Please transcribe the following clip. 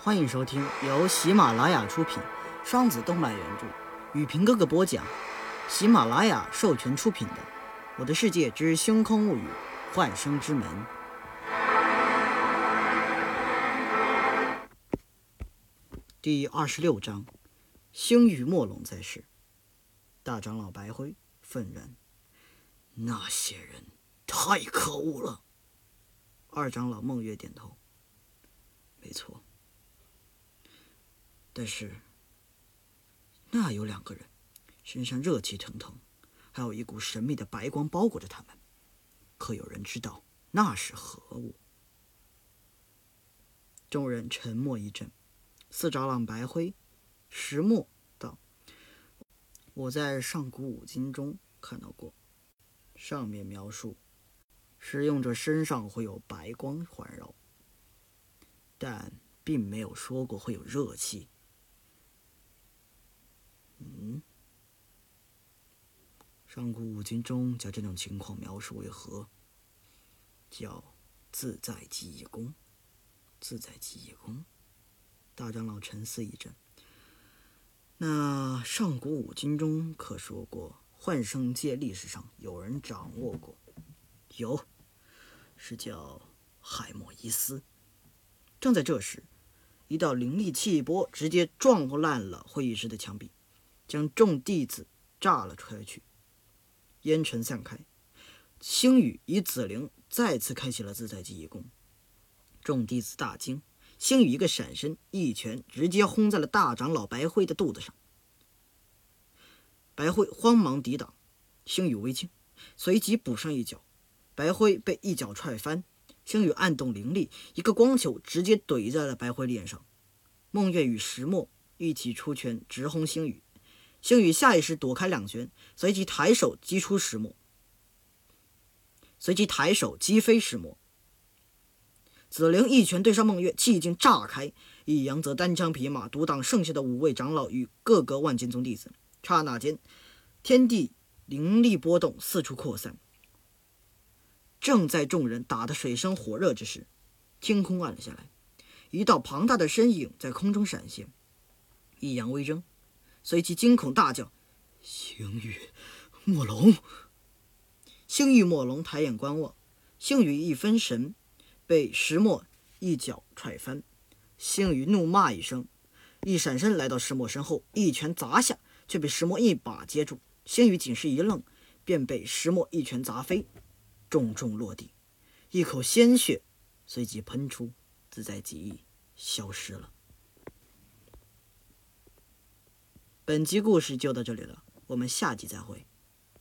欢迎收听由喜马拉雅出品、双子动漫原著、雨平哥哥播讲、喜马拉雅授权出品的《我的世界之星空物语：幻生之门》第二十六章：星宇墨龙在世。大长老白灰愤然：“那些人太可恶了。”二长老梦月点头：“没错。”但是，那有两个人，身上热气腾腾，还有一股神秘的白光包裹着他们。可有人知道那是何物？众人沉默一阵。四长老白灰、石墨道：“我在上古五经中看到过，上面描述，使用者身上会有白光环绕，但并没有说过会有热气。”嗯，上古五经中将这种情况描述为何？叫自在记忆功。自在记忆功。大长老沉思一阵。那上古五经中可说过，幻生界历史上有人掌握过？有，是叫海莫伊斯。正在这时，一道灵力气波直接撞烂了会议室的墙壁。将众弟子炸了出去，烟尘散开。星宇以紫灵再次开启了自在记忆功，众弟子大惊。星宇一个闪身，一拳直接轰在了大长老白灰的肚子上。白灰慌忙抵挡，星宇微惊，随即补上一脚，白灰被一脚踹翻。星宇暗动灵力，一个光球直接怼在了白灰脸上。梦月与石墨一起出拳直轰星宇。星宇下意识躲开两拳，随即抬手击出石墨，随即抬手击飞石墨。紫菱一拳对上梦月，气劲炸开；易阳则单枪匹马独挡剩下的五位长老与各个万剑宗弟子。刹那间，天地灵力波动，四处扩散。正在众人打得水深火热之时，天空暗了下来，一道庞大的身影在空中闪现。易阳微怔。随即惊恐大叫：“星宇，墨龙！” 星宇墨龙抬眼观望，星宇一分神，被石墨一脚踹翻。星宇怒骂一声，一闪身来到石墨身后，一拳砸下，却被石墨一把接住。星宇仅是一愣，便被石墨一拳砸飞，重重落地，一口鲜血随即喷出，自在极意消失了。本集故事就到这里了，我们下集再会。